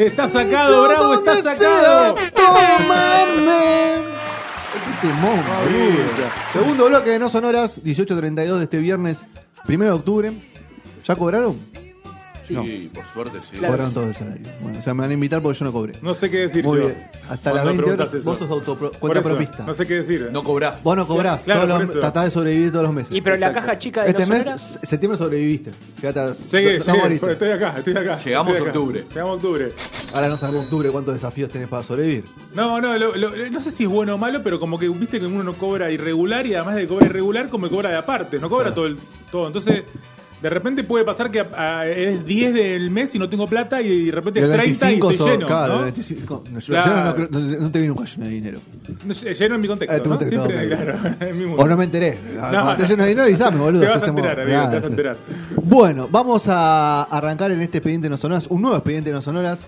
Está sacado, Bravo, está sacado. ¡Tómame! ¡Qué temón, boludo! Segundo bloque de No Sonoras, 18.32 de este viernes, 1 de octubre. ¿Ya cobraron? Sí, No. por suerte sí. Cobraron todo el salario. Bueno, o sea, me van a invitar porque yo no cobré. No sé qué decir Muy yo. bien. Hasta las 20 horas, eso. vos sos autopro- cuenta eso, propista. No sé qué decir. No cobrás. Vos no cobrás, Claro, todos los- tratás de sobrevivir todos los meses. Y pero la Exacto. caja chica de este los mes, sonoras. septiembre sobreviviste. Fíjate, Llegué, no llegué, estoy acá, estoy acá. Llegamos estoy acá. octubre. Llegamos a octubre. Ahora no sabemos octubre cuántos desafíos tenés para sobrevivir. No, no, lo- lo- no sé si es bueno o malo, pero como que viste que uno no cobra irregular y además de cobrar irregular, como que cobra de aparte, no cobra todo el todo. Entonces, de repente puede pasar que a- a- es 10 del mes y no tengo plata y de repente es el 30 y 25 estoy son- lleno. claro, ¿no? el 25 no, yo- Claro. yo no, no- te vi nunca lleno de dinero. Lleno en mi contexto. Eh, contexto, Siempre, claro, en. O no me enteré. No, Cuando te no. lleno de dinero, avísame, boludo. Te vas a enterar, amigo, te vas a enterar. Bueno, vamos a arrancar en este expediente no sonoras, un nuevo expediente no sonoras.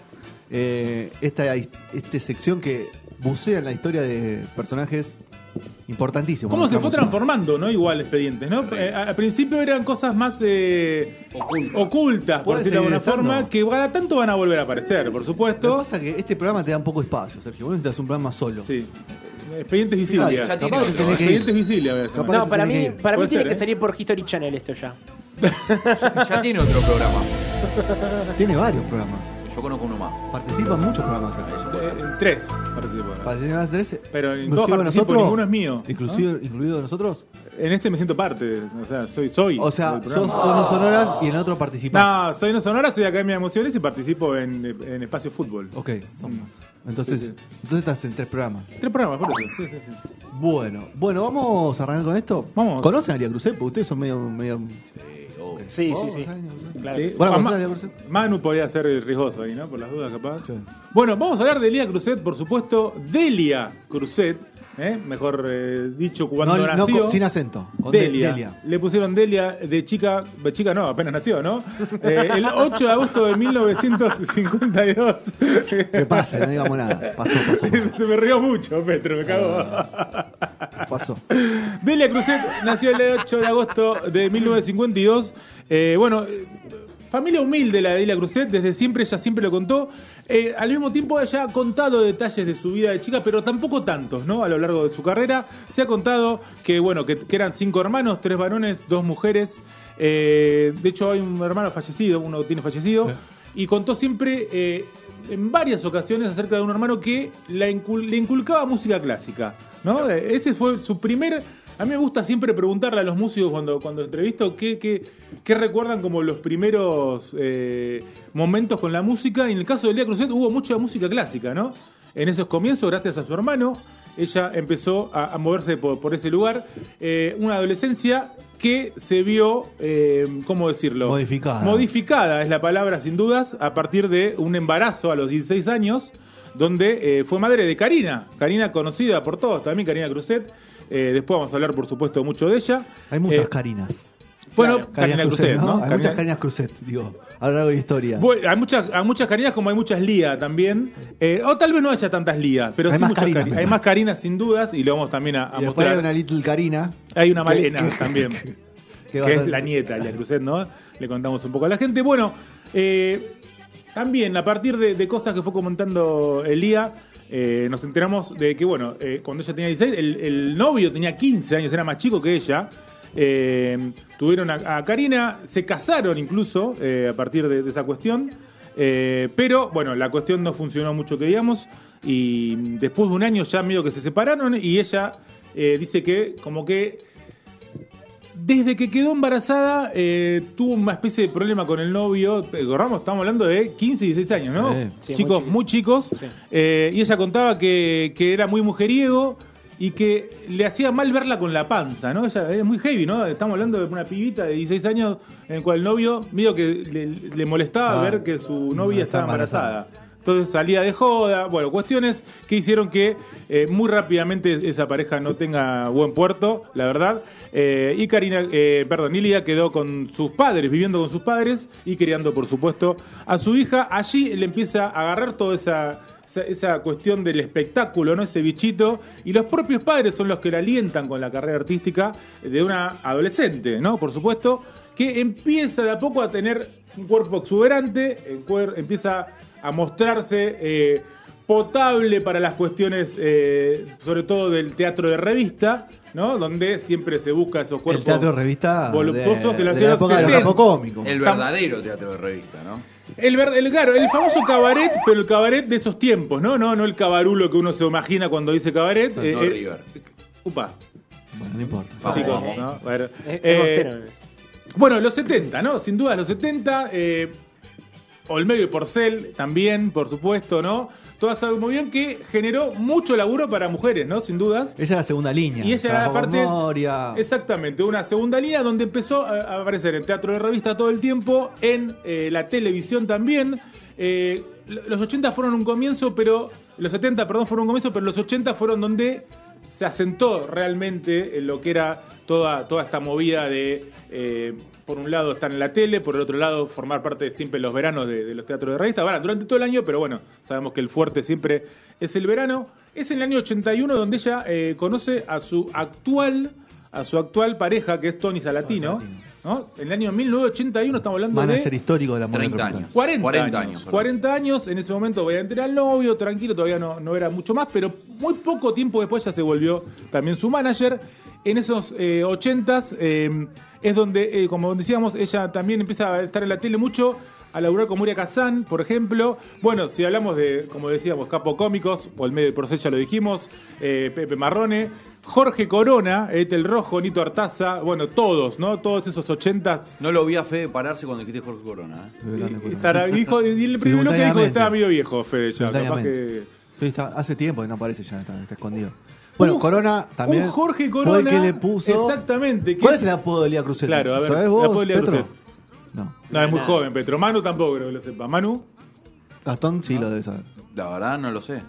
Eh, esta, esta sección que bucea en la historia de personajes importantísimos. ¿Cómo se fue transformando, no? Igual expedientes, ¿no? Eh, al principio eran cosas más eh, Ocultas. ocultas, por decirlo de alguna estando. forma, que cada tanto van a volver a aparecer, por Lo que supuesto. pasa es que este programa te da un poco de espacio, Sergio. Vos necesitas un programa solo. Sí. Expedientes Visilia. Capaz que tenés. Expedientes Visilia, No, para mí, para mí tiene ser, que ¿eh? salir por History Channel esto ya. Ya tiene otro programa. Tiene varios programas. Yo conozco uno más. Participan muchos programas. Sergio. Eh, en tres participo. Participan las tres. Pero en todos participo, nosotros, ninguno es mío. Inclusive, incluido nosotros. En este me siento parte, o sea, soy soy. O sea, sos. Sonos Sonoras y en otro participás. No, soy no sonora, soy Academia de Emociones y participo en, en Espacio Fútbol. Ok, vamos. Entonces, Sí, sí. entonces estás en tres programas. Tres programas, por eso. Sí, sí, sí. Bueno, bueno, vamos a arrancar con esto. Vamos. ¿Conocen a Aria Cruzet? Porque ustedes son medio. medio... Sí, sí, ¿Vos sí. Claro. Bueno, Ah. Manu podría ser el riesgoso ahí, ¿no? Por las dudas, capaz. Sí. Bueno, vamos a hablar de Elia Cruzet, por supuesto. Delia Cruzet, ¿eh? mejor eh, dicho, cuando No, no, nació. con- sin acento. Con de- Delia. Delia. Le pusieron Delia de chica, de chica no, apenas nació, ¿no? Eh, el 8 de agosto de 1952. Que pase, no digamos nada. Pasó, pasó. Se me rió mucho, Petro, me cagó. Pasó. Delia Cruzet nació el 8 de agosto de 1952. Eh, bueno, eh, familia humilde la de Delia Cruzet, desde siempre ella siempre lo contó. Eh, al mismo tiempo ella ha contado detalles de su vida de chica, pero tampoco tantos, ¿no? A lo largo de su carrera se ha contado que, bueno, que, que eran cinco hermanos, tres varones, dos mujeres. Eh, de hecho hay un hermano fallecido, uno tiene fallecido, y contó siempre eh, en varias ocasiones acerca de un hermano que la incul- le inculcaba música clásica, ¿no? Ese fue su primer a mí me gusta siempre preguntarle a los músicos cuando, cuando entrevisto qué, qué, qué recuerdan como los primeros eh, momentos con la música. Y en el caso de Elia Cruzet hubo mucha música clásica, ¿no? En esos comienzos, gracias a su hermano, ella empezó a, a moverse por, por ese lugar. Eh, una adolescencia que se vio, eh, ¿cómo decirlo? Modificada. Modificada es la palabra, sin dudas, a partir de un embarazo a los 16 años donde eh, fue madre de Karina, Karina conocida por todos, también Karina Cruzet. Eh, después vamos a hablar, por supuesto, mucho de ella. Hay muchas Eh, carinas. Bueno, Claro. Karina Cruzet, ¿no? Hay Karina- muchas Carinas Cruzet, digo, a lo largo de la historia. Bueno, hay muchas, hay muchas Carinas como hay muchas Lía también. Eh, o tal vez no haya tantas Lía, pero Hay sí más muchas Carinas, Cari- me Hay más Carinas sin dudas y lo vamos también a, a y mostrar. hay una Little Karina. Hay una Malena que- también. que que es la nieta de la Cruzet, ¿no? Le contamos un poco a la gente. Bueno, eh, también a partir de, de cosas que fue comentando Elía, eh, nos enteramos de que, bueno, eh, cuando ella tenía 16, el, novio tenía 15 años, era más chico que ella. Eh, tuvieron a, Karina, se casaron incluso a partir de, de esa cuestión. Pero bueno, la cuestión no funcionó mucho que digamos. Y después de un año ya medio que se separaron y ella dice que como que desde que quedó embarazada, eh, tuvo una especie de problema con el novio. Eh, Ramos, estamos hablando de 15 y 16 años, ¿no? Sí. Sí, chicos, muy muy chicos. Sí. Eh, y ella contaba que, que era muy mujeriego y que le hacía mal verla con la panza, ¿no? Ella es muy heavy, ¿no? Estamos hablando de una pibita de 16 años en el cual el novio, medio que le, le molestaba Ah, ver que su novia estaba embarazada. embarazada. Entonces salía de joda, bueno, cuestiones que hicieron que eh, muy rápidamente esa pareja no tenga buen puerto, la verdad. Eh, y Karina, eh, perdón, Ilia quedó con sus padres, viviendo con sus padres y criando, por supuesto, a su hija. Allí le empieza a agarrar toda esa, esa, cuestión del espectáculo, ¿no? Ese bichito. Y los propios padres son los que la alientan con la carrera artística de una adolescente, ¿no? Por supuesto, que empieza de a poco a tener un cuerpo exuberante, empieza a mostrarse eh, potable para las cuestiones, eh, sobre todo del teatro de revista, ¿no? Donde siempre se busca esos El cuerpos teatro de revista voluptuosos de, de, los de la época 70. rapo cómico. El verdadero teatro de revista, ¿no? El, el- claro, el famoso cabaret, pero el cabaret de esos tiempos, ¿no? No, no el cabarulo que uno se imagina cuando dice cabaret. No, eh, no eh, River. upa, Bueno, no importa. Vamos, eh. Bueno, los 70, ¿no? Sin duda los 70. Olmedo y Porcel también, por supuesto, ¿no? Toda esa movimión que generó mucho laburo para mujeres, ¿no? Sin dudas. Ella era la segunda línea. Y ella era con parte. Moria. Exactamente, una segunda línea donde empezó a aparecer en teatro de revista todo el tiempo, en eh, la televisión también. Eh, los 80 fueron un comienzo, pero. Los 70, perdón, fueron un comienzo, pero los 80 fueron donde se asentó realmente en lo que era toda, toda esta movida de. eh, por un lado estar en la tele, por el otro lado formar parte de siempre los veranos de, de los teatros de revista. Bueno, durante todo el año, pero bueno, sabemos que el fuerte siempre es el verano. Es en el año 81 donde ella eh, conoce a su actual a su actual pareja, que es Tony Salatino. ¿no? En el año 1981 estamos hablando Manager de histórico de la moda 30 tropical. años. 40, 40 años. años, perdón. 40 años, en ese momento voy a enterar al novio, tranquilo, todavía no, no era mucho más, pero muy poco tiempo después ya se volvió también su manager. En esos eh, 80s eh, es donde, eh, como decíamos, ella también empieza a estar en la tele mucho, a laburar con Muria Kazan, por ejemplo. Bueno, si hablamos de, como decíamos, capo cómicos, o el medio de Porcel ya lo dijimos, eh, Pepe Marrone, Jorge Corona, Etel Rojo, Nito Artaza, bueno, todos, ¿no? Todos esos 80s No lo vi a Fede pararse cuando dijiste Jorge Corona. ¿eh? Estará- dijo, y el primero que dijo que estaba medio viejo, Fede, ya. Capaz que. Sí, está- hace tiempo que no aparece ya, está, está escondido. Bueno, Un- Corona también. un Jorge Fue Corona, el que le puso. exactamente, ¿Cuál es- el apodo de Lía Cruzet? Claro, a ver, ¿Sabés el vos, apodo de Lía Petro? Cruzet. No. No, es muy Nada. joven, Petro. Manu tampoco creo que lo sepa. Manu, Gastón sí lo debe saber. La verdad no lo sé.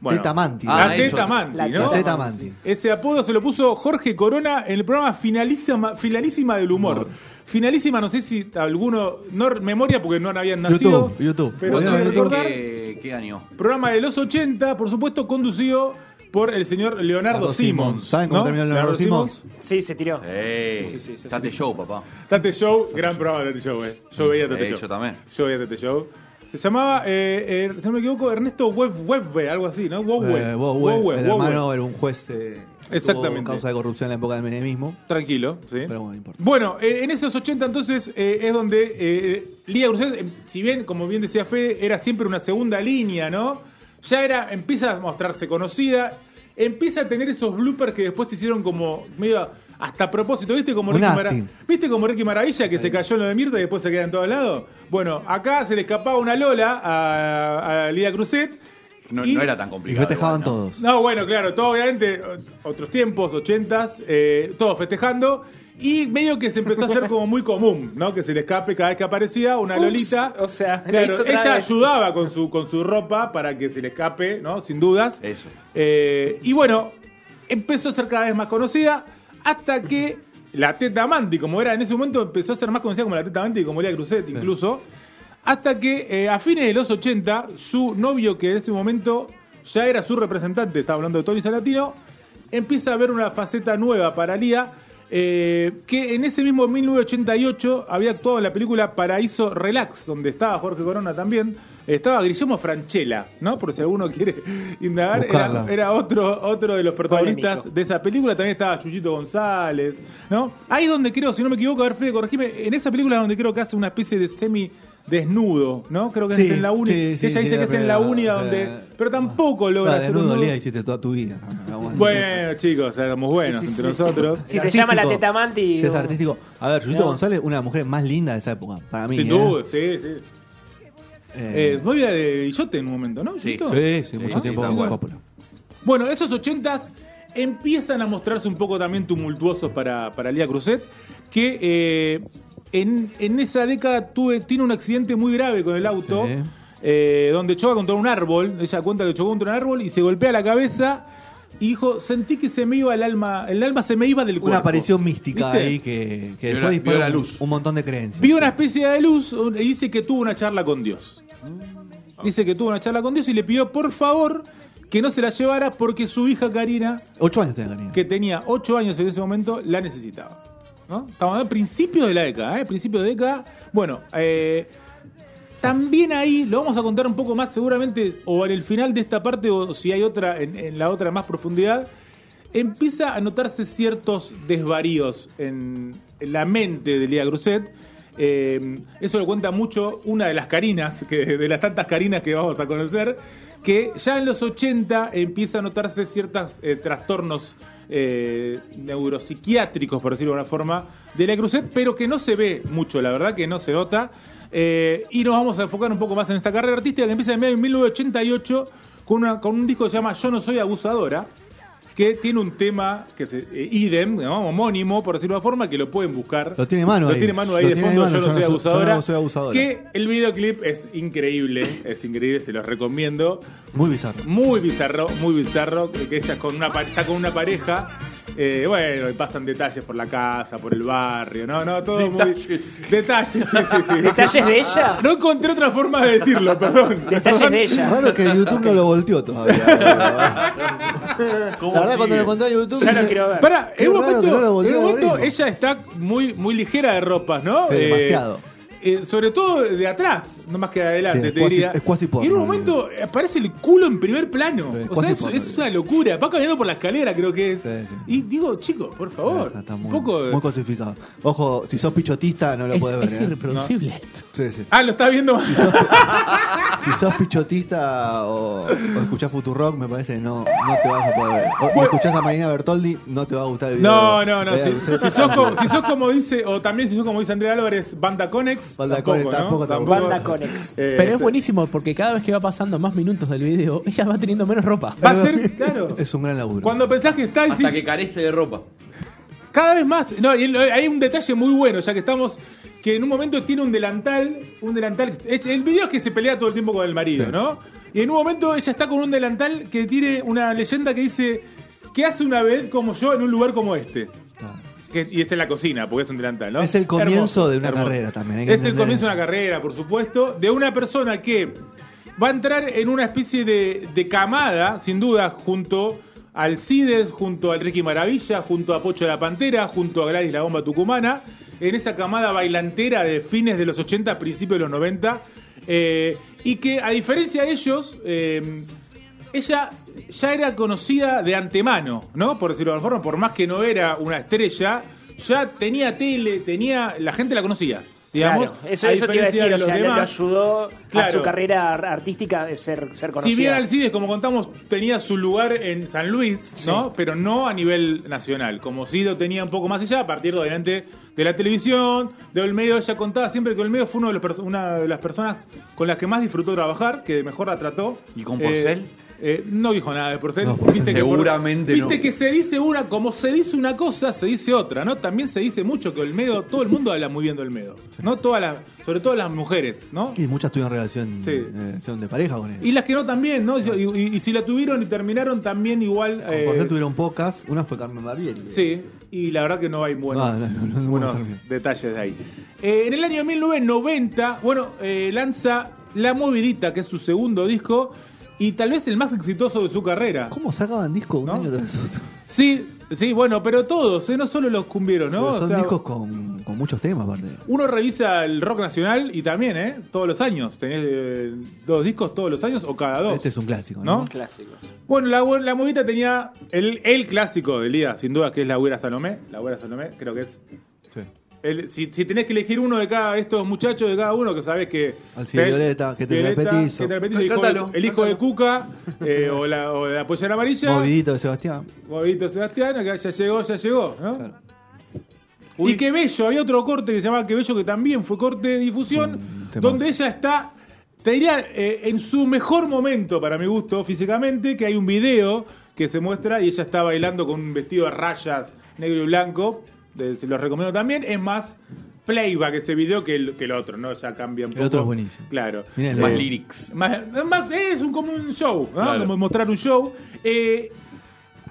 bueno. Teta Manti. Ah, la eso. Teta Manti, La ¿no? La Teta Manti. Ese apodo se lo puso Jorge Corona en el programa Finalísima, Finalísima del Humor. Finalísima, no sé si alguno, no memoria porque no habían nacido. YouTube, YouTube. Pero Bueno, ¿Qué, qué año? programa de los 80, por supuesto, conducido por el señor Leonardo Leonardo Simons. Simons. ¿Saben cómo ¿no? terminó Leonardo Simons? Sí, se tiró. Sí, sí, sí, sí, Tate Show, papá. Tate Show, gran programa de Tate Show, eh. Yo veía Tate Eh, Show. yo también. Yo veía Tate Show. Se llamaba, eh, eh, si no me equivoco, Ernesto Web, Webbe, algo así, ¿no? Webbe. Eh, Webbe, el hermano era un juez. Eh, Exactamente. causa de corrupción en la época del menemismo. Tranquilo, sí. Pero bueno, no importa. Bueno, eh, en esos 80 entonces eh, es donde eh, eh, si bien, como bien decía Fede, era siempre una segunda línea, ¿no? Ya era, empieza a mostrarse conocida, empieza a tener esos bloopers que después se hicieron como medio hasta a propósito, ¿viste? Como Ricky, Mara- acting. ¿Viste como Ricky Maravilla que se cayó en lo de Mirta y después se queda en todos lados? Bueno, acá se le escapaba una Lola a, a Lía Cruzet. No, y- no era tan Y complicado. festejaban igual, ¿no? todos. no, bueno, claro, todo obviamente, otros tiempos, ochentas, eh, todos festejando. Y medio que se empezó a hacer como muy común, ¿no? Que se le escape cada vez que aparecía una Ups, Lolita. o sea, claro, ella vez. ayudaba con su, con su ropa para que se le escape, ¿no? Sin dudas. Eso. Eh, y bueno, empezó a ser cada vez más conocida hasta que la Teta Manti, como era en ese momento, empezó a ser más conocida como la Teta Manti, como Elia Cruzet incluso, hasta que eh, a fines de los 80, su novio, que en ese momento ya era su representante, estaba hablando de Tony Salatino, empieza a ver una faceta nueva para Lía, eh, que en ese mismo 1988 había actuado en la película Paraíso Relax, donde estaba Jorge Corona también. Estaba Guillermo Franchella, ¿no? Por si alguno quiere indagar. Era, era otro, otro de los protagonistas Polémico. de esa película. También estaba Chuyito González, ¿no? Ahí donde creo, si no me equivoco, a ver, Fede, corregime. En esa película es donde creo que hace una especie de semi desnudo, ¿no? Creo que Sí, es en la única. sí, sí, ella sí, dice que es en la pero, única o sea, donde. Pero tampoco logra desnudo nudo. Lía hiciste toda tu vida. Bueno, chicos, éramos buenos Sí, sí, entre sí. nosotros. Si se llama la artístico. Teta Manti. Sí, es no. artístico. A ver, Yuyito No. González, una de las mujeres más lindas de esa época. Para mí. Sin ¿eh? duda, sí, sí. Eh, Eh, novia de Guillote en un momento, ¿no? Sí. Sí, sí, mucho tiempo con. Coppola. Bueno, esos ochentas empiezan a mostrarse un poco también tumultuosos para, para Lía Cruzet, que eh, en, en esa década tuve, tiene un accidente muy grave con el auto, Sí. eh, donde choca contra un árbol, ella cuenta que chocó contra un árbol y se golpea la cabeza y dijo, sentí que se me iba el alma, el alma se me iba del cuerpo. Una aparición mística ¿Viste? ahí que, que Vio después la- luz. Un, montón de creencias. Vio una especie de luz y dice que tuvo una charla con Dios. Dice que tuvo una charla con Dios y le pidió por favor que no se la llevara porque su hija Karina Ocho años tenía Karina. que tenía 8 años en ese momento, la necesitaba. ¿No? Estamos hablando de principios de la década, ¿eh? De década. Bueno, eh, también ahí lo vamos a contar un poco más seguramente, o en el final de esta parte, o si hay otra, en, la otra más profundidad, empieza a notarse ciertos desvaríos en, la mente de Lía Cruzet. Eh, eso lo cuenta mucho una de las Carinas, que, de las tantas Carinas que vamos a conocer, que ya en los 80 empieza a notarse ciertos trastornos eh, neuropsiquiátricos, por decirlo de alguna forma, de la Cruzet, pero que no se ve mucho, la verdad que no se nota. Eh, y nos vamos a enfocar un poco más en esta carrera artística que empieza en 1988 con, una, con un disco que se llama Yo no soy abusadora, que tiene un tema que se, eh, idem, ¿no? homónimo, por decirlo de alguna forma, que lo pueden buscar. Lo tiene Manu Lo ahí. tiene Manu ahí Lo de fondo, yo no soy no abusadora. yo no soy abusadora. Que el videoclip es increíble, es increíble, se los recomiendo. Muy bizarro. Muy bizarro, muy bizarro, que ella con una, está con una pareja. Eh, bueno, y pasan detalles por la casa, por el barrio, no, no, todo Detalles. muy. Detalles, sí, sí, sí. ¿Detalles de ella? No encontré otra forma de decirlo, perdón. Detalles Perdón. de ella. Raro que YouTube no lo volteó todavía. La verdad, cuando lo encontré en YouTube. Ya lo quiero ver. Pará, en un momento, no en momento ella está muy, muy ligera de ropas, ¿no? Sí, demasiado. eh, sobre todo de atrás, no más que de adelante, Sí, te diría. es cuasi porno, y en un momento aparece el culo en primer plano. Sí, o sea, es, porno, es una locura. Va caminando por la escalera, creo que es. Sí, sí. Y digo, chicos, por favor, Está, está un muy, poco de- muy cosificado. Ojo, si sos pichotista no lo Es, puedes ver. es ¿eh? irreproducible esto. Sí, sí. Ah, lo está viendo. Si sos pichotista o, o escuchás Futurock, me parece que no, no te vas a poder ver. O, y escuchás a Marina Bertoldi, no te va a gustar el video. No, de- no, no. de- Si, de- si sos como, si sos como dice, o también si sos como dice Andrea Álvarez, Banda Conex. Banda tampoco, Conex, ¿no? tampoco, tampoco. Banda Conex. Eh, Pero es buenísimo porque cada vez que va pasando más minutos del video, ella va teniendo menos ropa. Va a ser, claro. Es un gran laburo. Cuando pensás que está, Hasta decís, que carece de ropa. Cada vez más. No, y hay un detalle muy bueno, ya que estamos. Que en un momento tiene un delantal. Un delantal. El video es que se pelea todo el tiempo con el marido, Sí. ¿no? Y en un momento ella está con un delantal que tiene una leyenda que dice. ¿Qué hace una vez como yo en un lugar como este? Que- y es en la cocina, porque es un delantal, ¿no? Es el comienzo de una carrera también, hay que Es el entender. comienzo de una carrera, por supuesto, de una persona que va a entrar en una especie de, de camada, sin duda, junto al Cides, junto al Ricky Maravilla, junto a Pocho la Pantera, junto a Gladys la Bomba Tucumana, en esa camada bailantera de fines de los 80, principios de los 90, eh, y que a diferencia de ellos, eh, ella ya era conocida de antemano, ¿no? Por decirlo de alguna forma, por más que no era una estrella, ya tenía tele, tenía, la gente la conocía. Digamos, Claro, eso, a eso te iba a decir, de o sea, ayudó a su carrera ar- artística de ser, ser conocida. Si bien Alcides, como contamos, tenía su lugar en San Luis, ¿no? Pero no a nivel nacional. Como si lo tenía un poco más allá, a partir, obviamente, de la televisión, de Olmedo. Ella contaba siempre que Olmedo fue uno de los una de las personas con las que más disfrutó trabajar, que mejor la trató. ¿Y con Porcel? Eh, no dijo nada de Porcel. No. Viste que por- Seguramente Viste no. que se dice una, como se dice una cosa, se dice otra, ¿no? También se dice mucho que Olmedo, todo el mundo habla muy bien de Olmedo, ¿no? Todas las, sobre todo las mujeres, ¿no? Y muchas tuvieron relación, Sí. eh, relación de pareja con él. Y las que no también, ¿no? Y, y- y si la tuvieron y terminaron también igual. Con eh, Porcel tuvieron pocas. Una fue Carmen Barbieri. Sí, y la verdad que no hay buenos, No, no, no, no, no buenos detalles de ahí. Eh, en el año 1990, bueno, eh, lanza La Movidita, que es su segundo disco, y tal vez el más exitoso de su carrera. ¿Cómo sacaban discos un ¿No? año tras otro? Sí, sí, bueno, pero todos, ¿eh? no solo los cumbieros, ¿no? O son sea, discos con, con muchos temas, aparte. Uno revisa el rock nacional y también, ¿eh? Todos los años. Tenés eh, dos discos todos los años o cada dos. Este es un clásico, ¿no? ¿No? Clásicos. Bueno, la, la movida tenía el, el clásico del día, sin duda, que es la Güera Salomé. La Güera Salomé, creo que es. Sí. El- si, si tenés que elegir uno de cada estos muchachos, de cada uno, que sabés que. Alcide Violeta, que tendrá el petizo. que el petizo, el hijo, Cántalo, de- el hijo de Cuca, eh, o, la, o de la pollera amarilla. Movidito de Sebastián. Movidito Sebastián, que ya llegó, ya llegó, ¿no? Claro. Y Qué Bello, había otro corte que se llamaba Qué Bello, que también fue corte de difusión, donde ella está, te diría, eh, en su mejor momento, para mi gusto, físicamente, que hay un video que se muestra y ella está bailando con un vestido de rayas negro y blanco, de- se los recomiendo también, es más playback ese video que el, que el otro, ¿no? Ya cambia un El poco. otro es buenísimo. Claro. Miren, Más Eh, lyrics. Más- más- es un, como un show, ¿no? Claro. Como mostrar un show. Eh,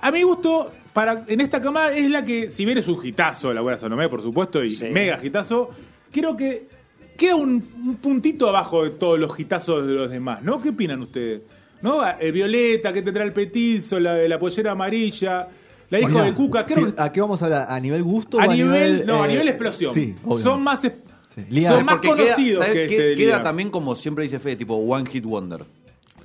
a mi gusto, para, en esta camada es la que, si bien es un hitazo, la buena Salomé, por supuesto, y Sí. mega hitazo, creo que queda un, un puntito abajo de todos los hitazos de los demás, ¿no? ¿Qué opinan ustedes? ¿No? Eh, Violeta, que tendrá el petizo, la de la pollera amarilla, la hijo Mirá, de Cuca, creo sí, que ¿A qué vamos a hablar? ¿A nivel gusto a o a nivel, no, a eh, nivel explosión. Sí. Son más, Sí. Son más Porque queda, conocidos ¿sabes que qué? este Queda Lía. también como siempre dice Fede, tipo One Hit Wonder.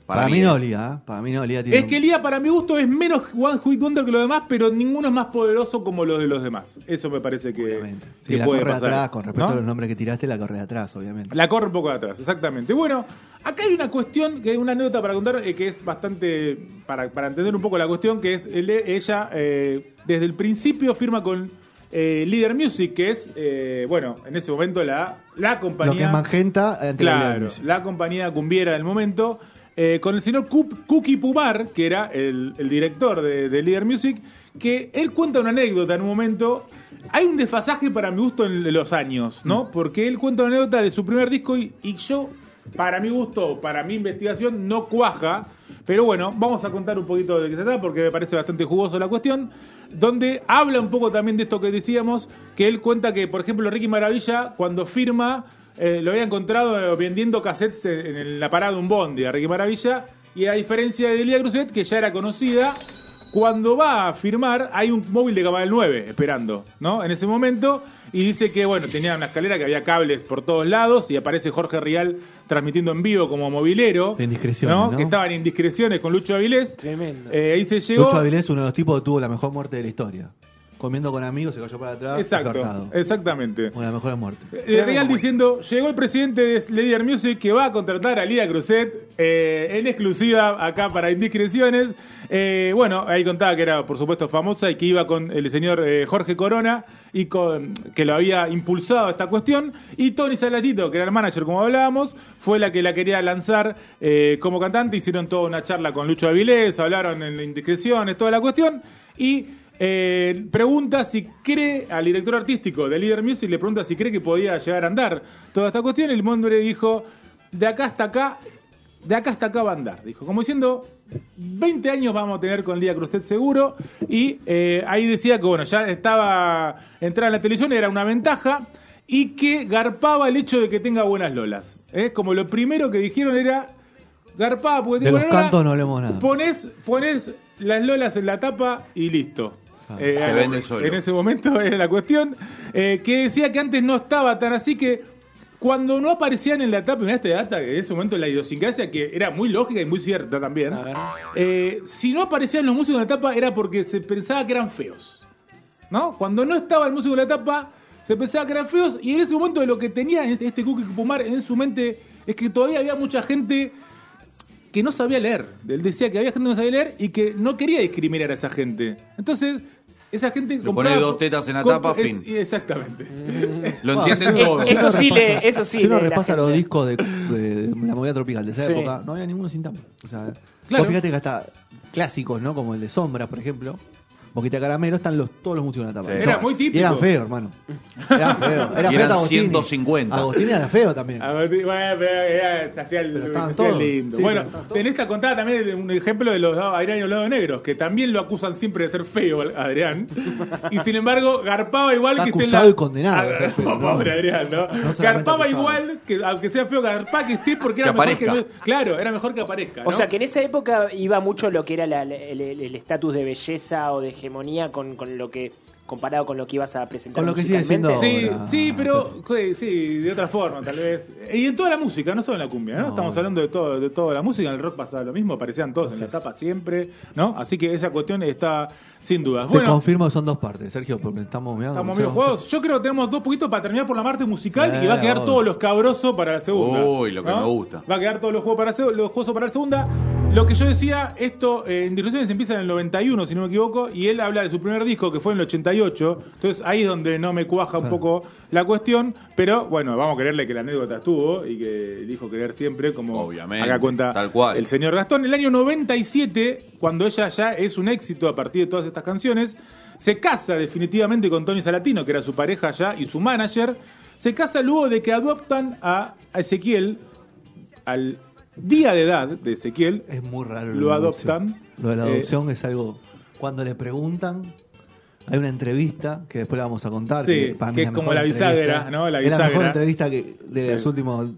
Para, mí no. Lía. ¿eh? Para mí no, Lía tiene Es que Lía, para mi gusto, es menos One Hit Wonder que los demás, pero ninguno es más poderoso como los de los demás. Eso me parece que, Obviamente. Sí, que la puede corre de pasar. atrás, con respecto ¿no? a los nombres que tiraste, la corre de atrás, obviamente. La corre un poco de atrás, exactamente. Bueno, acá hay una cuestión, que hay una anécdota para contar eh, que es bastante, para, para entender un poco la cuestión, que es el- ella eh, desde el principio firma con eh, Leader Music, que es, eh, bueno, en ese momento la, la compañía... Lo que es Magenta ante Claro, la compañía cumbiera del momento, eh, con el señor Kuki Pumar, que era el, el director de, de Leader Music, que él cuenta una anécdota en un momento. Hay un desfasaje para mi gusto en los años, ¿no? Mm. Porque él cuenta una anécdota de su primer disco y, y yo, para mi gusto, para mi investigación, no cuaja. Pero bueno, vamos a contar un poquito de qué se trata porque me parece bastante jugoso la cuestión. Donde habla un poco también de esto que decíamos, que él cuenta que, por ejemplo, Ricky Maravilla, cuando firma, eh, lo había encontrado vendiendo cassettes en, la parada de un bondi a Ricky Maravilla. Y a diferencia de Elia Cruzet, que ya era conocida, cuando va a firmar hay un móvil de Gama del 9 esperando, ¿no? En ese momento. Y dice que, bueno, tenía una escalera que había cables por todos lados y aparece Jorge Rial transmitiendo en vivo como movilero. De indiscreciones, ¿no? Que estaban en indiscreciones con Lucho Avilés. Tremendo. Eh, ahí se llegó. Lucho Avilés, uno de los tipos que tuvo la mejor muerte de la historia. Comiendo con amigos, se cayó para atrás. Exacto, exactamente. Una de las mejores muertes. Eh, Real diciendo, llegó el presidente de Leader Music que va a contratar a Lida Cruzet eh, en exclusiva acá para Indiscreciones. Eh, bueno, ahí contaba que era por supuesto famosa y que iba con el señor Jorge Corona y con, que lo había impulsado a esta cuestión. Y Tony Salatito, que era el manager como hablábamos, fue la que la quería lanzar como cantante. Hicieron toda una charla con Lucho Avilés, hablaron en Indiscreciones, toda la cuestión. Y eh, pregunta si cree al director artístico de Leader Music, le pregunta si cree que podía llegar a andar toda esta cuestión. El hombre dijo: De acá hasta acá, de acá hasta acá va a andar. Dijo, como diciendo, 20 años vamos a tener con Lía Crustet seguro. Y eh, ahí decía que, bueno, ya estaba entrada en la televisión, era una ventaja. Y que garpaba el hecho de que tenga buenas lolas. ¿eh? Como lo primero que dijeron era. Garpaba porque De tengo los cantos no hablemos nada. Pones las lolas en la tapa y listo. Eh, Se vende solo. En ese momento era la cuestión. eh, que decía que antes no estaba tan así que cuando no aparecían en la tapa, en este data, en ese momento la idiosincrasia que era muy lógica y muy cierta también. Eh, si no aparecían los músicos en la tapa era porque se pensaba que eran feos. ¿No? Cuando no estaba el músico en la tapa, se pensaba que eran feos. Y en ese momento lo que tenía este, este Cookie Pumar en su mente es que todavía había mucha gente que no sabía leer. Él decía que había gente que no sabía leer y que no quería discriminar a esa gente. Entonces, esa gente Le compraba- ponés dos tetas en la tapa, es- fin. Exactamente. Lo Bueno, entienden todos. Eso sí le- eso sí Si uno repasa los discos de, de la movida tropical de esa Sí. época, no había ninguno sin tapa. O sea, Claro. vos fíjate que hasta clásicos, ¿no? Como el de Sombra, por ejemplo. Boquita Caramelo, están los, todos los músicos en la tapa. Sí. Era muy típico. Y eran feos, hermano. Eran feos. Era Y feo eran Agostini. 150. Agostini era feo también. Agostini, bueno, pero era- se hacía el, Pero se hacía lindo. Sí, bueno, en esta contada también un ejemplo de los Adrián y los lados negros, que también lo acusan siempre de ser feo, Adrián. Y sin embargo, garpaba igual Está que acusado la- y condenado de ser feo, ¿no? Pobre Adrián, ¿no? Garpaba acusado. igual, que aunque sea feo, garpaba que esté porque era Que mejor que aparezca. no- Claro, era mejor que aparezca. O sea que en esa época iba mucho lo que era la- el el- el estatus de belleza o de hegemonía con, con lo que comparado con lo que ibas a presentar Con lo que sigue siendo. Sí, ahora. sí, pero sí, de otra forma, tal vez. Y en toda la música, no solo en la cumbia, ¿no? No. Estamos hablando de todo, de toda la música, en el rock pasaba lo mismo, aparecían todos en la tapa siempre, ¿no? Así que esa cuestión está sin dudas. Te Bueno, confirmo que son dos partes, Sergio, porque estamos mirando. estamos medio jugados. Yo creo que tenemos dos poquitos para terminar por la parte musical Sí, y va a quedar obvio. todos los cabrosos para la segunda. Uy, lo que ¿no? me gusta. Va a quedar todos los juegos para los juegos para la segunda. Lo que yo decía, esto eh, en Disrupciones empieza en el 91, si no me equivoco, y él habla de su primer disco que fue en el 88. Entonces ahí es donde no me cuaja un poco la cuestión. Pero bueno, vamos a quererle que la anécdota estuvo y que dijo querer siempre, como Obviamente, acá cuenta tal cual. el señor Gastón. El año 97, cuando ella ya es un éxito a partir de todas estas canciones, se casa definitivamente con Tony Salatino, que era su pareja ya y su manager. Se casa luego de que adoptan a Ezequiel al día de edad de Ezequiel. Es muy raro. Lo adoptan. adopción. Lo de la Eh, adopción es algo. Cuando le preguntan, hay una entrevista que después la vamos a contar. Sí, para mí que es como la bisagra. ¿no? La Es la mejor bisagra. entrevista que de Sí. los últimos.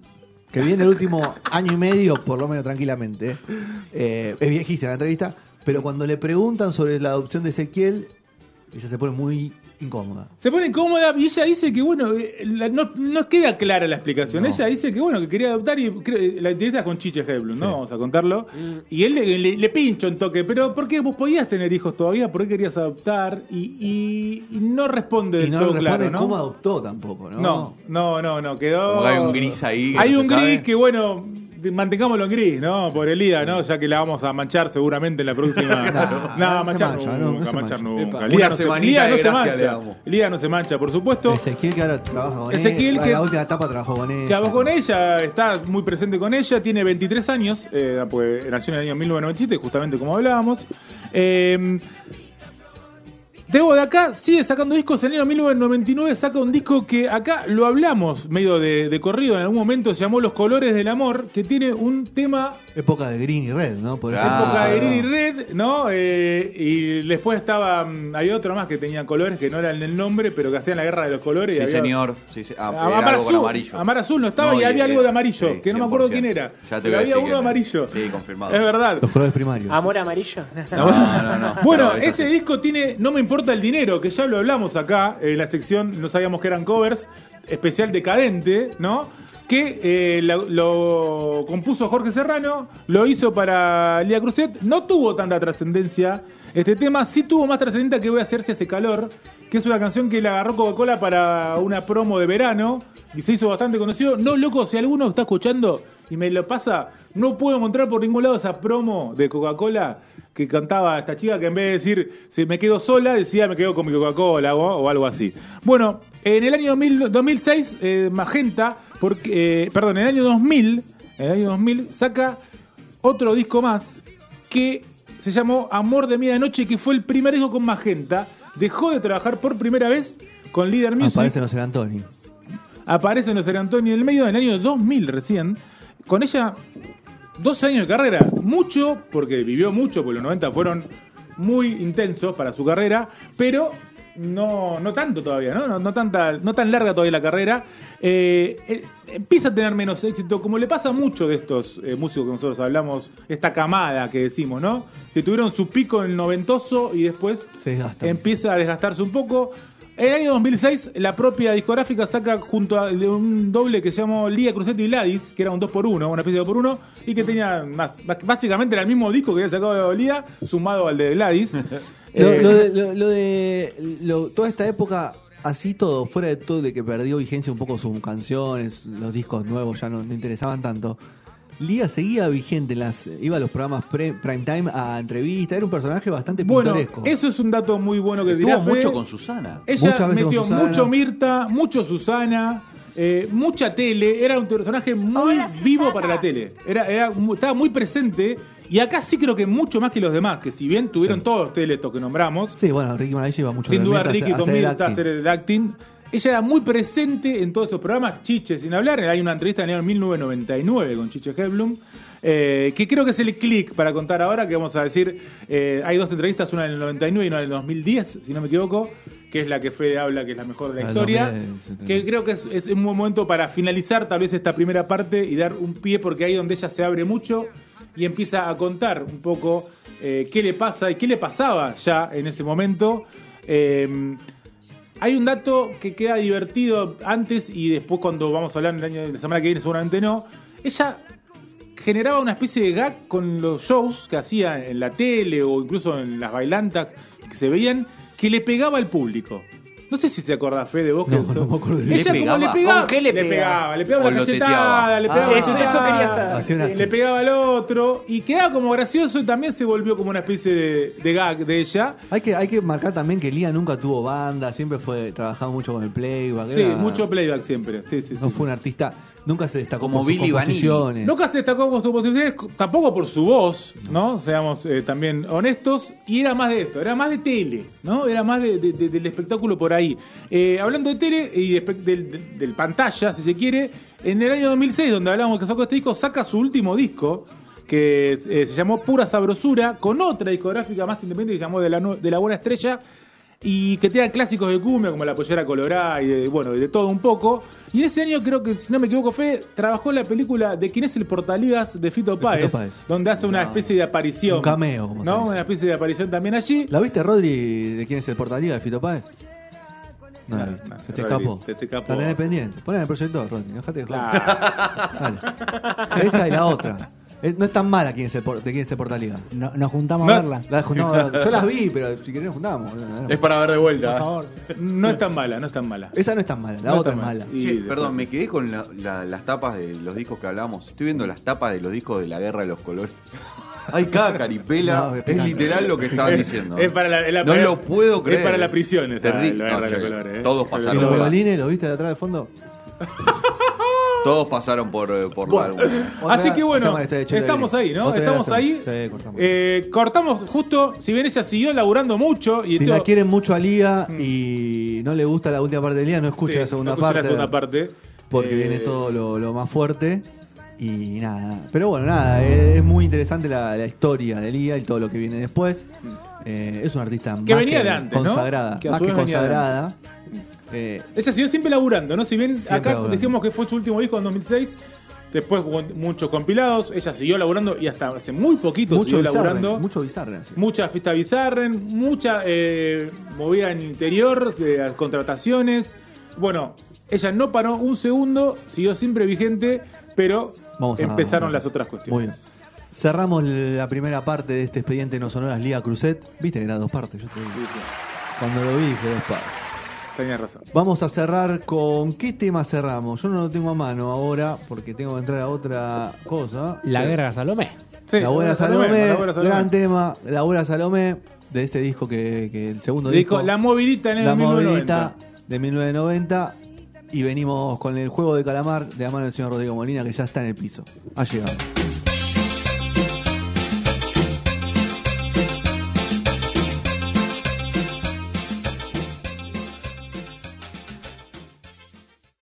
Que viene el último año y medio, por lo menos tranquilamente. Eh, es viejísima la entrevista. Pero cuando le preguntan sobre la adopción de Ezequiel, ella se pone muy incómoda. Se pone incómoda y ella dice que, bueno, eh, la- no, no queda clara la explicación. No. Ella dice que, bueno, que quería adoptar y creo- la entrevista es con Chiche Heblum, ¿no? Vamos a contarlo. Y él le, le, le pincha un toque, pero ¿por qué vos podías tener hijos todavía? ¿Por qué querías adoptar? Y, y- y no responde Y del no todo responde claro, ¿no? cómo adoptó tampoco, ¿no? No, no, no, no, quedó. Como que hay un gris ahí que Hay no un se gris sabe. que, bueno, mantengámoslo en gris, ¿no? Por Elida, ¿no? Ya que la vamos a manchar seguramente en la próxima. No, no, no se manchar mancha, nunca, no, no se manchar mancha. nunca. Elida no se, no se mancha. Elida no se mancha, por supuesto. Ezequiel que ahora trabaja con Ezequiel ella. que- La última etapa trabajó con ella. Que habló con ella, está muy presente con ella, tiene 23 años, eh, pues nació en el año 1997, justamente como hablábamos. Eh, Debo de acá sigue sacando discos. En el año 1999 saca un disco que acá lo hablamos medio de, de corrido. En algún momento se llamó Los Colores del Amor, que tiene un tema Época de Green y Red, ¿no? Por Claro. época de. Green y Red, ¿no? Eh, y después estaba. mm, Hay otro más que tenía colores que no eran el nombre, pero que hacían la guerra de los colores. y Sí, había- señor. Sí, sí. Ah, era Amar algo con azul, amarillo. Amar azul no estaba No, y había eh, algo de amarillo, sí, que no me acuerdo 100%. quién era. Ya te pero voy a había decir uno es. amarillo. Sí, confirmado. Es verdad. Los colores primarios. Amor amarillo. No, no, no. Bueno, Pero es este así. disco tiene No me importa el dinero, que ya lo hablamos acá en la sección, no sabíamos que eran covers, especial decadente, ¿no? Que eh, lo, lo compuso Jorge Serrano, lo hizo para Lía Cruzet, no tuvo tanta trascendencia este tema, sí tuvo más trascendencia que Voy a hacer si hace calor, que es una canción que la agarró Coca-Cola para una promo de verano y se hizo bastante conocido. No, loco, si alguno está escuchando y me lo pasa, no puedo encontrar por ningún lado esa promo de Coca-Cola que cantaba esta chica que en vez de decir si me quedo sola, decía me quedo con mi Coca-Cola o, o algo así. Bueno, en el año 2000 2006, eh, Magenta, porque, eh, perdón, en el año 2000, en el año 2000 saca otro disco más que se llamó Amor de Medianoche, que fue el primer disco con Magenta. Dejó de trabajar por primera vez con Leader Music Aparece San Antonio. aparece San Antonio en el medio del año 2000 recién. Con ella, 12 años de carrera. Mucho, porque vivió mucho, porque los 90 fueron muy intensos para su carrera, pero no, no tanto todavía, ¿no? No, no tanta, no tan larga todavía la carrera. Eh, eh, empieza a tener menos éxito, como le pasa a muchos de estos eh, músicos que nosotros hablamos, esta camada que decimos, ¿no? Que tuvieron su pico en el noventoso y después empieza a desgastarse un poco. En el año 2006, la propia discográfica saca junto a de un doble que se llamó Lía Cruzetti y Ladis, que era un 2x1, una especie de 2x1, y que tenía más, básicamente era el mismo disco que había sacado Lía, sumado al de Ladis. Lo, Eh, lo de, lo- lo de- lo- toda esta época, así todo, fuera de todo de que perdió vigencia un poco sus canciones, los discos nuevos ya no, no interesaban tanto. Lía seguía vigente, en las, iba a los programas pre- prime time a entrevistas, era un personaje bastante Bueno, pintoresco. eso es un dato muy bueno que dirá Estuvo mucho con Susana. Ella Muchas veces metió con Susana. mucho Mirta, mucho Susana, eh, mucha tele. Era un personaje muy vivo para la tele. Era, era mu- estaba muy presente. Y acá sí creo que mucho más que los demás, que si bien tuvieron todos los tele estos que nombramos, Sí, bueno, Ricky Maravilla iba mucho sin duda Ricky hacer- a con hacer el Mirta acting. hacer el acting. Ella era muy presente en todos estos programas, Chiche, sin hablar. Hay una entrevista en el año 1999 con Chiche Hedblum, eh, que creo que es el click para contar ahora, que vamos a decir, eh, hay dos entrevistas, una en el 99 y una en el 2010, si no me equivoco, que es la que Fede habla, que es la mejor de la Ah, historia, 2010, que creo que es, es un buen momento para finalizar tal vez esta primera parte y dar un pie, porque ahí donde ella se abre mucho y empieza a contar un poco eh, qué le pasa y qué le pasaba ya en ese momento. Hay un dato que queda divertido antes y después cuando vamos a hablar el año, la semana que viene seguramente no. Ella generaba una especie de gag con los shows que hacía en la tele o incluso en las bailantas que se veían que le pegaba al público. No sé si se acordás, Fede, vos que No, no me acuerdo de Ella eso. como ¿Le le pegaba? pegaba, ¿Con qué le le pegaba? pegaba, le pegaba la cachetada, le pegaba Ah, la eso- eso cachetada, quería saber. Una- le pegaba al otro y quedaba como gracioso y también se volvió como una especie de, de gag de ella. Hay que, hay que marcar también que Lía nunca tuvo banda, siempre fue trabajaba mucho con el playback. Sí, era- mucho playback siempre. Sí, sí, No sí. fue un artista, nunca se destacó Como por sus Billy composiciones. Nunca se destacó por sus posibilidades, tampoco por su voz, ¿no? Seamos eh, también honestos. Y era más de esto, era más de tele, ¿no? Era más de- de- de- del espectáculo por ahí. Eh, hablando de tele y de del, pantalla, si se quiere, en el año 2006, donde hablamos que sacó este disco, saca su último disco, que eh, se llamó Pura Sabrosura, con otra discográfica más independiente que se llamó De la, Nu- de la Buena Estrella. Y que tenía clásicos de cumbia como la pollera colorada y de, bueno, de todo un poco. Y en ese año creo que, si no me equivoco, Fede trabajó en la película de quién es el portaligas de Fito Páez, donde hace una especie de aparición. Un cameo, ¿no? Una especie de aparición también allí. ¿La viste, Rodri, de quién es el portaliga de Fito Páez? No No, no, se te escapó. se te escapó. La pendiente. Poné en el proyector, Rodri. Dejate de joder. Claro. Dale. Esa y la otra. Eh, No es tan mala quién es el por- de quién es el portaliga. No- nos juntamos No. a verla. La juntamos- yo las vi, pero si querés nos juntamos. Es para ver de vuelta. Por favor. No es tan mala, no es tan mala. Esa no es tan mala, la No otra es está mal. mala. Y Che, después- perdón, me quedé con la- la- las tapas de los discos que hablamos. Estoy viendo las tapas de los discos de la Guerra de los Colores. Hay cada caripela, No, es es literal lo que estaban Es- diciendo. es para la- es la- no lo puedo es creer. para la prisión esa, Terrible. la Guerra No, che, Colores, ¿eh? Todos ¿Y ¿Y pasaron, los por, violines los viste de atrás de fondo? todos pasaron por, eh, por Bueno. la Así que bueno, este estamos ahí, ¿no? Estamos ahí. Sí, cortamos. Eh, cortamos justo, si bien ella siguió laburando mucho y si esto- la quieren mucho a Lía y no le gusta la última parte de Lía, no escucha Sí, la segunda no escuché parte. la segunda parte. Porque Eh, viene todo lo, lo más fuerte. Y nada. Pero bueno, nada. Es, es muy interesante la, la historia de Lía y todo lo que viene después. Eh, es una artista Que más venía que de antes, ¿no? consagrada. Que a más su que vez venía de consagrada. Eh, Ella siguió siempre laburando, ¿no? Si bien Siempre acá laburando. dijimos que fue su último disco en 2006, después hubo muchos compilados, ella siguió laburando y hasta hace muy poquito mucho siguió bizarre. laburando. Mucho bizarre. así. Mucha fiesta bizarren, mucha eh, movida en interior, eh, contrataciones. Bueno, ella no paró un segundo, siguió siempre vigente, pero Vamos a- empezaron las otras cuestiones. Muy bien. Cerramos la primera parte de este expediente no sonoras Lía Cruzet. Viste que era dos partes. Yo te dije. Cuando lo vi dije dos partes. Tenías razón. Vamos a cerrar con qué tema cerramos. Yo no lo tengo a mano ahora porque tengo que entrar a otra cosa. La guerra Salomé. Sí, la buena Salomé, la buena Salomé. gran tema. La buena Salomé de este disco que, que el segundo Disco, disco. La movidita en el La 1990. movidita de 1990 y venimos con el juego de calamar de la mano del señor Rodrigo Molina que ya está en el piso. Ha llegado.